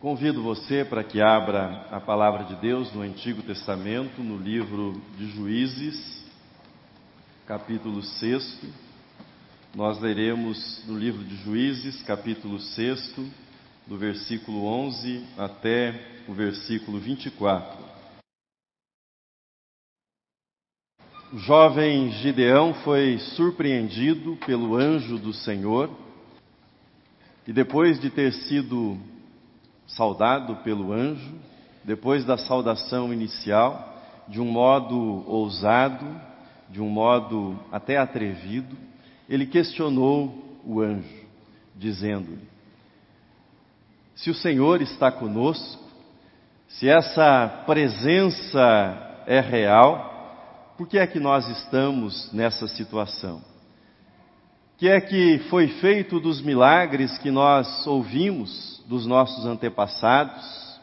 Convido você para que abra a palavra de Deus no Antigo Testamento, no livro de Juízes, capítulo 6. Nós leremos no livro de Juízes, capítulo 6, do versículo 11 até o versículo 24. O jovem Gideão foi surpreendido pelo anjo do Senhor e depois de ter sido saudado pelo anjo, depois da saudação inicial, de um modo ousado, de um modo até atrevido, ele questionou o anjo, dizendo-lhe: Se o Senhor está conosco, se essa presença é real, por que é que nós estamos nessa situação? Que é que foi feito dos milagres que nós ouvimos dos nossos antepassados?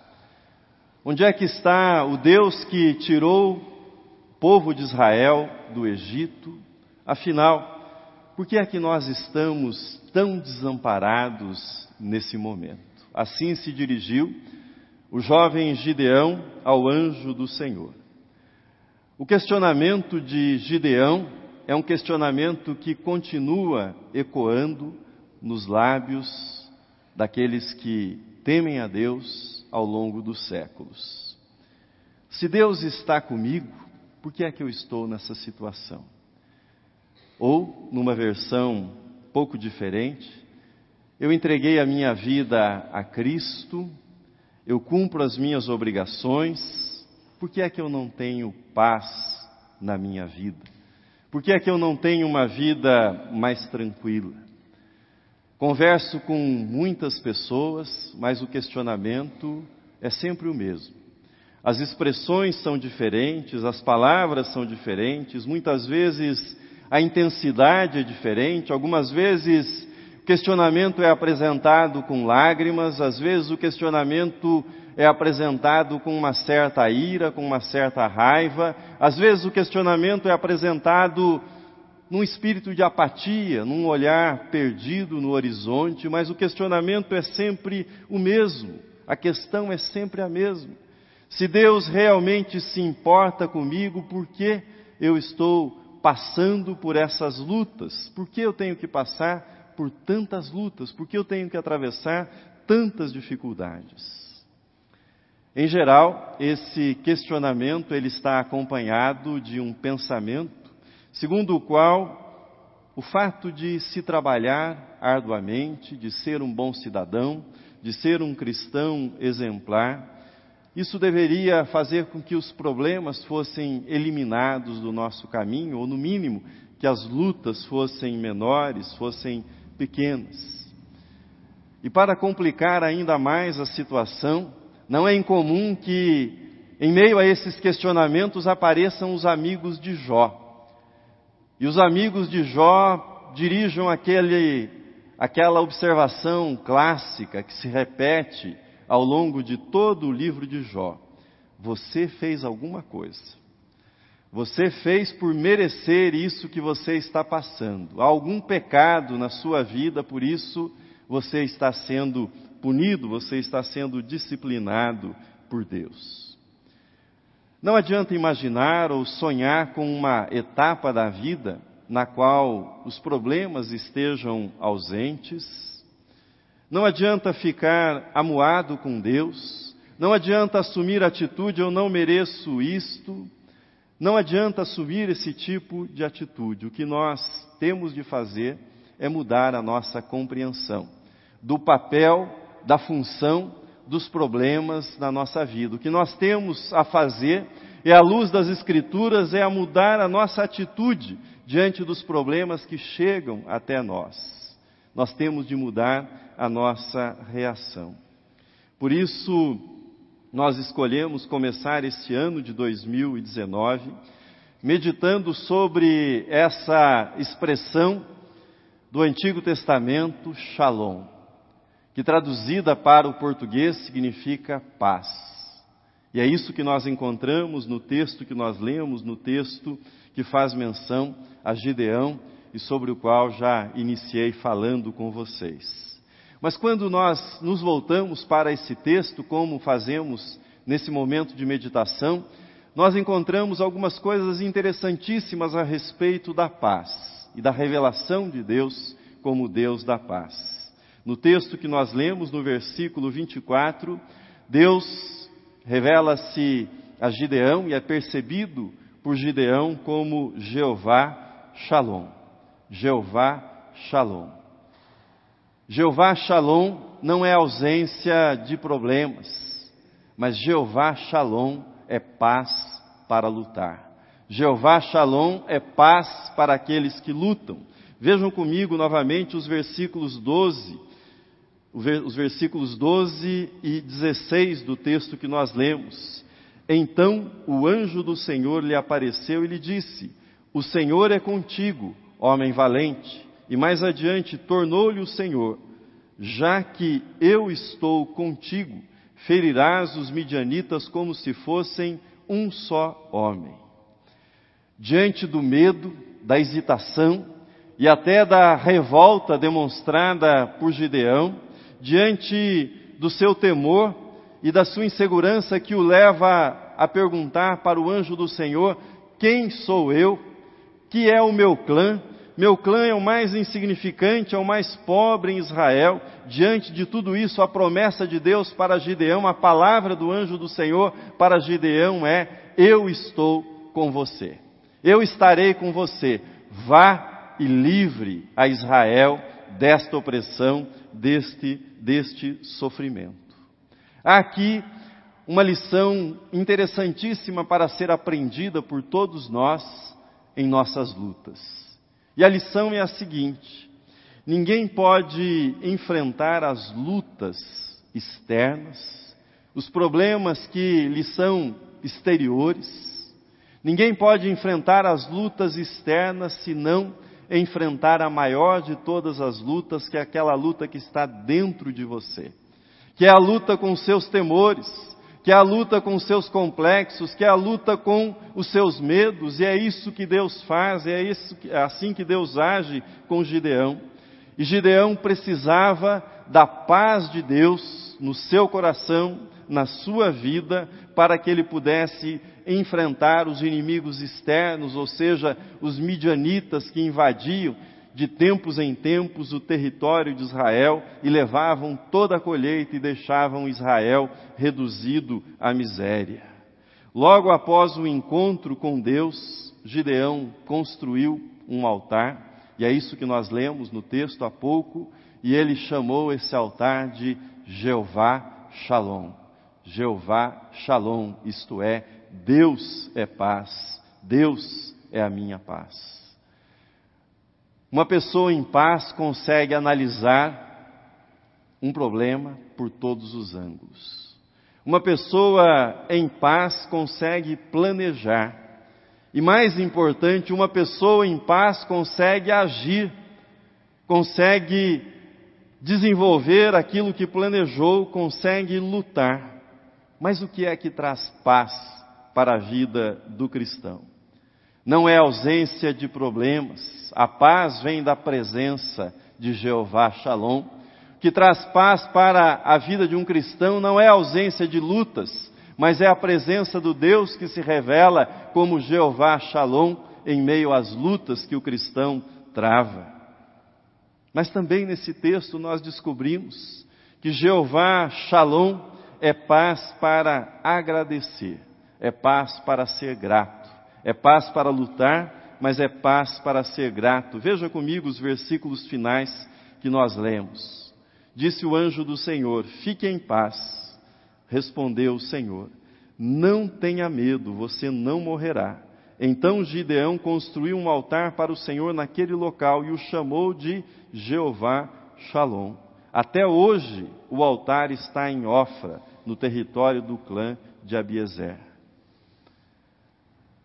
Onde é que está o Deus que tirou o povo de Israel do Egito? Afinal, por que é que nós estamos tão desamparados nesse momento? Assim se dirigiu o jovem Gideão ao anjo do Senhor. O questionamento de Gideão é um questionamento que continua ecoando nos lábios daqueles que temem a Deus ao longo dos séculos. Se Deus está comigo, por que é que eu estou nessa situação? Ou, numa versão pouco diferente, eu entreguei a minha vida a Cristo, eu cumpro as minhas obrigações, por que é que eu não tenho paz na minha vida? Por que é que eu não tenho uma vida mais tranquila? Converso com muitas pessoas, mas o questionamento é sempre o mesmo. As expressões são diferentes, as palavras são diferentes, muitas vezes a intensidade é diferente, algumas vezes o questionamento é apresentado com lágrimas, às vezes o questionamento é apresentado com uma certa ira, com uma certa raiva, às vezes o questionamento é apresentado num espírito de apatia, num olhar perdido no horizonte, mas o questionamento é sempre o mesmo, a questão é sempre a mesma. Se Deus realmente se importa comigo, por que eu estou passando por essas lutas? Por que eu tenho que passar por tantas lutas? Por que eu tenho que atravessar tantas dificuldades? Em geral, esse questionamento ele está acompanhado de um pensamento segundo o qual o fato de se trabalhar arduamente, de ser um bom cidadão, de ser um cristão exemplar, isso deveria fazer com que os problemas fossem eliminados do nosso caminho, ou no mínimo, que as lutas fossem menores, fossem pequenas. E para complicar ainda mais a situação, não é incomum que, em meio a esses questionamentos, apareçam os amigos de Jó. E os amigos de Jó dirijam aquele, aquela observação clássica que se repete ao longo de todo o livro de Jó. Você fez alguma coisa. Você fez por merecer isso que você está passando. Há algum pecado na sua vida, por isso você está sendo punido, você está sendo disciplinado por Deus. Não adianta imaginar ou sonhar com uma etapa da vida na qual os problemas estejam ausentes. Não adianta ficar amuado com Deus. Não adianta assumir atitude, eu não mereço isto. Não adianta assumir esse tipo de atitude. O que nós temos de fazer é mudar a nossa compreensão do papel, da função dos problemas na nossa vida. O que nós temos a fazer é a luz das Escrituras, é a mudar a nossa atitude diante dos problemas que chegam até nós. Nós temos de mudar a nossa reação. Por isso, nós escolhemos começar este ano de 2019 meditando sobre essa expressão do Antigo Testamento, Shalom que traduzida para o português significa paz. E é isso que nós encontramos no texto que nós lemos, no texto que faz menção a Gideão e sobre o qual já iniciei falando com vocês. Mas quando nós nos voltamos para esse texto, como fazemos nesse momento de meditação, nós encontramos algumas coisas interessantíssimas a respeito da paz e da revelação de Deus como Deus da paz. No texto que nós lemos, no versículo 24, Deus revela-se a Gideão e é percebido por Gideão como Jeová Shalom. Jeová Shalom. Jeová Shalom não é ausência de problemas, mas Jeová Shalom é paz para lutar. Jeová Shalom é paz para aqueles que lutam. Vejam comigo novamente os versículos 12, os versículos 12 e 16 do texto que nós lemos. Então o anjo do Senhor lhe apareceu e lhe disse: O Senhor é contigo, homem valente. E mais adiante, tornou-lhe o Senhor: Já que eu estou contigo, ferirás os midianitas como se fossem um só homem. Diante do medo, da hesitação e até da revolta demonstrada por Gideão, diante do seu temor e da sua insegurança que o leva a perguntar para o anjo do Senhor: Quem sou eu? Que é o meu clã? Meu clã é o mais insignificante, é o mais pobre em Israel. Diante de tudo isso, a promessa de Deus para Gideão, a palavra do anjo do Senhor para Gideão é: Eu estou com você. Eu estarei com você. Vá e livre a Israel desta opressão, deste, deste sofrimento. Aqui uma lição interessantíssima para ser aprendida por todos nós em nossas lutas. E a lição é a seguinte: ninguém pode enfrentar as lutas externas, os problemas que lhe são exteriores, ninguém pode enfrentar as lutas externas se não enfrentar a maior de todas as lutas, que é aquela luta que está dentro de você, que é a luta com seus temores, que é a luta com seus complexos, que é a luta com os seus medos, e é isso que Deus faz, é, isso, é assim que Deus age com Gideão. E Gideão precisava da paz de Deus no seu coração, na sua vida, para que ele pudesse enfrentar os inimigos externos, ou seja, os midianitas que invadiam de tempos em tempos o território de Israel e levavam toda a colheita e deixavam Israel reduzido à miséria. Logo após o encontro com Deus, Gideão construiu um altar, e é isso que nós lemos no texto há pouco, e ele chamou esse altar de Jeová Shalom. Jeová Shalom, isto é, Deus é paz, Deus é a minha paz. Uma pessoa em paz consegue analisar um problema por todos os ângulos. Uma pessoa em paz consegue planejar. E mais importante, uma pessoa em paz consegue agir, consegue desenvolver aquilo que planejou, consegue lutar. Mas o que é que traz paz para a vida do cristão? Não é ausência de problemas. A paz vem da presença de Jeová Shalom. O que traz paz para a vida de um cristão não é ausência de lutas, mas é a presença do Deus que se revela como Jeová Shalom em meio às lutas que o cristão trava. Mas também nesse texto nós descobrimos que Jeová Shalom é paz para agradecer, é paz para ser grato. É paz para lutar, mas é paz para ser grato. Veja comigo os versículos finais que nós lemos. Disse o anjo do Senhor: Fique em paz. Respondeu o Senhor: Não tenha medo, você não morrerá. Então Gideão construiu um altar para o Senhor naquele local e o chamou de Jeová Shalom. Até hoje o altar está em Ofra, no território do clã de Abiezer.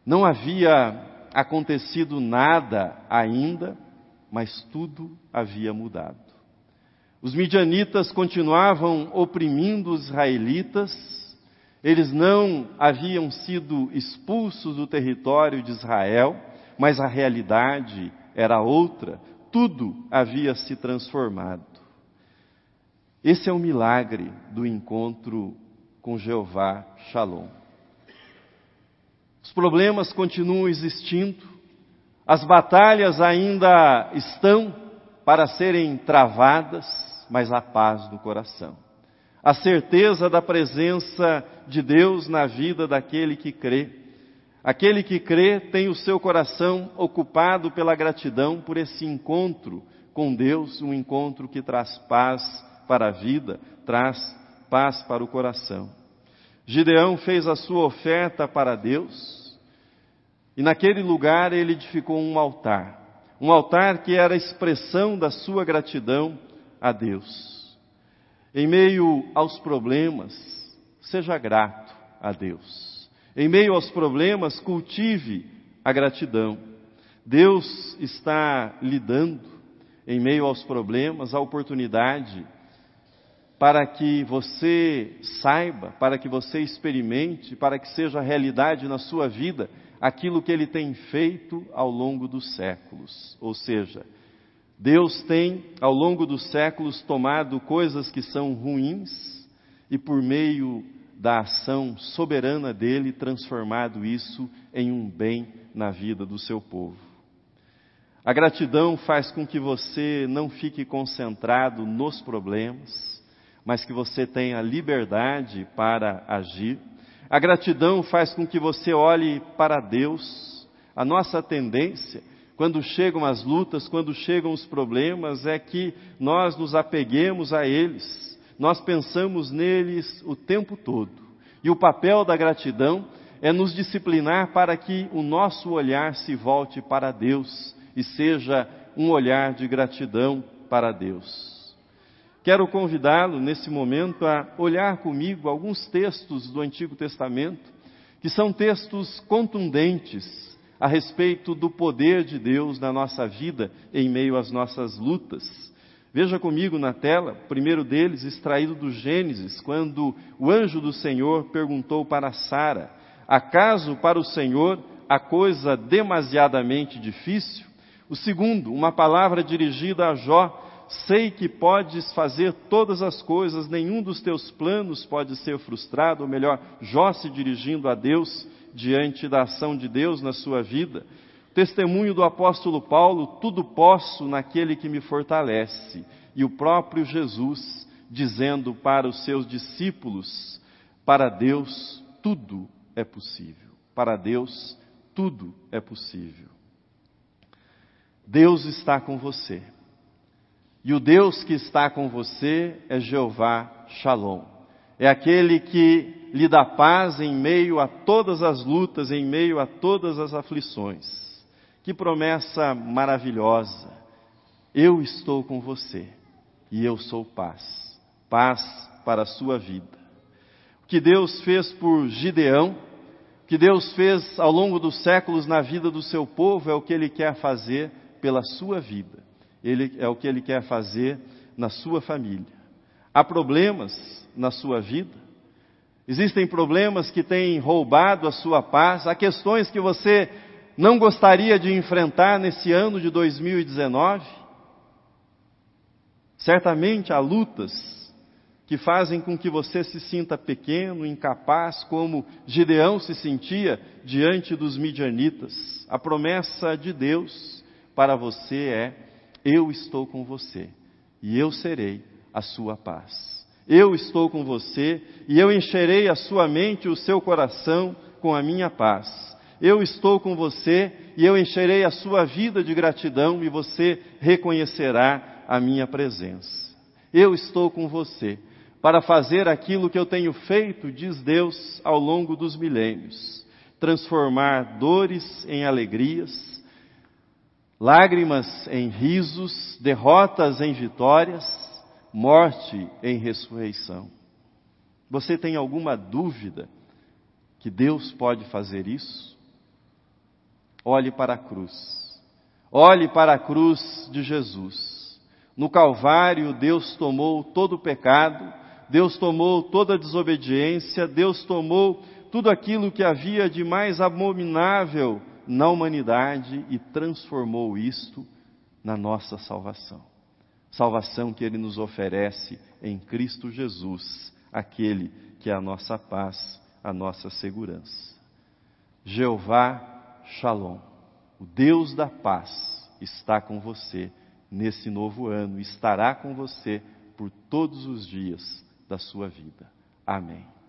Não havia acontecido nada ainda, mas tudo havia mudado. Os midianitas continuavam oprimindo os israelitas, eles não haviam sido expulsos do território de Israel, mas a realidade era outra, tudo havia se transformado. Esse é o milagre do encontro com Jeová Shalom. Os problemas continuam existindo, as batalhas ainda estão para serem travadas, mas há paz no coração. A certeza da presença de Deus na vida daquele que crê. Aquele que crê tem o seu coração ocupado pela gratidão por esse encontro com Deus, um encontro que traz paz para a vida, traz paz para o coração. Gideão fez a sua oferta para Deus e naquele lugar ele edificou um altar, um altar que era a expressão da sua gratidão a Deus. Em meio aos problemas, seja grato a Deus. Em meio aos problemas, cultive a gratidão. Deus está lhe dando, em meio aos problemas, a oportunidade para que você saiba, para que você experimente, para que seja realidade na sua vida aquilo que ele tem feito ao longo dos séculos. Ou seja, Deus tem, ao longo dos séculos, tomado coisas que são ruins e, por meio da ação soberana dele, transformado isso em um bem na vida do seu povo. A gratidão faz com que você não fique concentrado nos problemas, mas que você tenha liberdade para agir. A gratidão faz com que você olhe para Deus. A nossa tendência quando chegam as lutas, quando chegam os problemas, é que nós nos apeguemos a eles, nós pensamos neles o tempo todo. E o papel da gratidão é nos disciplinar para que o nosso olhar se volte para Deus e seja um olhar de gratidão para Deus. Quero convidá-lo nesse momento a olhar comigo alguns textos do Antigo Testamento, que são textos contundentes a respeito do poder de Deus na nossa vida em meio às nossas lutas. Veja comigo na tela, primeiro deles extraído do Gênesis, quando o anjo do Senhor perguntou para Sara: Acaso para o Senhor a coisa demasiadamente difícil? O segundo, uma palavra dirigida a Jó: Sei que podes fazer todas as coisas, nenhum dos teus planos pode ser frustrado, ou melhor, Jó se dirigindo a Deus diante da ação de Deus na sua vida. Testemunho do apóstolo Paulo: tudo posso naquele que me fortalece. E o próprio Jesus dizendo para os seus discípulos: para Deus tudo é possível. Para Deus tudo é possível. Deus está com você. E o Deus que está com você é Jeová Shalom. É aquele que lhe dá paz em meio a todas as lutas, em meio a todas as aflições. Que promessa maravilhosa! Eu estou com você e eu sou paz. Paz para a sua vida. O que Deus fez por Gideão, o que Deus fez ao longo dos séculos na vida do seu povo, é o que Ele quer fazer pela sua vida. Ele, é o que Ele quer fazer na sua família. Há problemas na sua vida? Existem problemas que têm roubado a sua paz, há questões que você não gostaria de enfrentar nesse ano de 2019? Certamente há lutas que fazem com que você se sinta pequeno, incapaz, como Gideão se sentia diante dos midianitas. A promessa de Deus para você é: eu estou com você e eu serei a sua paz. Eu estou com você e eu encherei a sua mente e o seu coração com a minha paz. Eu estou com você e eu encherei a sua vida de gratidão e você reconhecerá a minha presença. Eu estou com você para fazer aquilo que eu tenho feito, diz Deus, ao longo dos milênios: transformar dores em alegrias, lágrimas em risos, derrotas em vitórias morte em ressurreição. Você tem alguma dúvida que Deus pode fazer isso? Olhe para a cruz. Olhe para a cruz de Jesus. No Calvário, Deus tomou todo o pecado, Deus tomou toda a desobediência, Deus tomou tudo aquilo que havia de mais abominável na humanidade e transformou isto na nossa salvação salvação que Ele nos oferece em Cristo Jesus, aquele que é a nossa paz, a nossa segurança. Jeová Shalom, o Deus da paz, está com você nesse novo ano, estará com você por todos os dias da sua vida. Amém.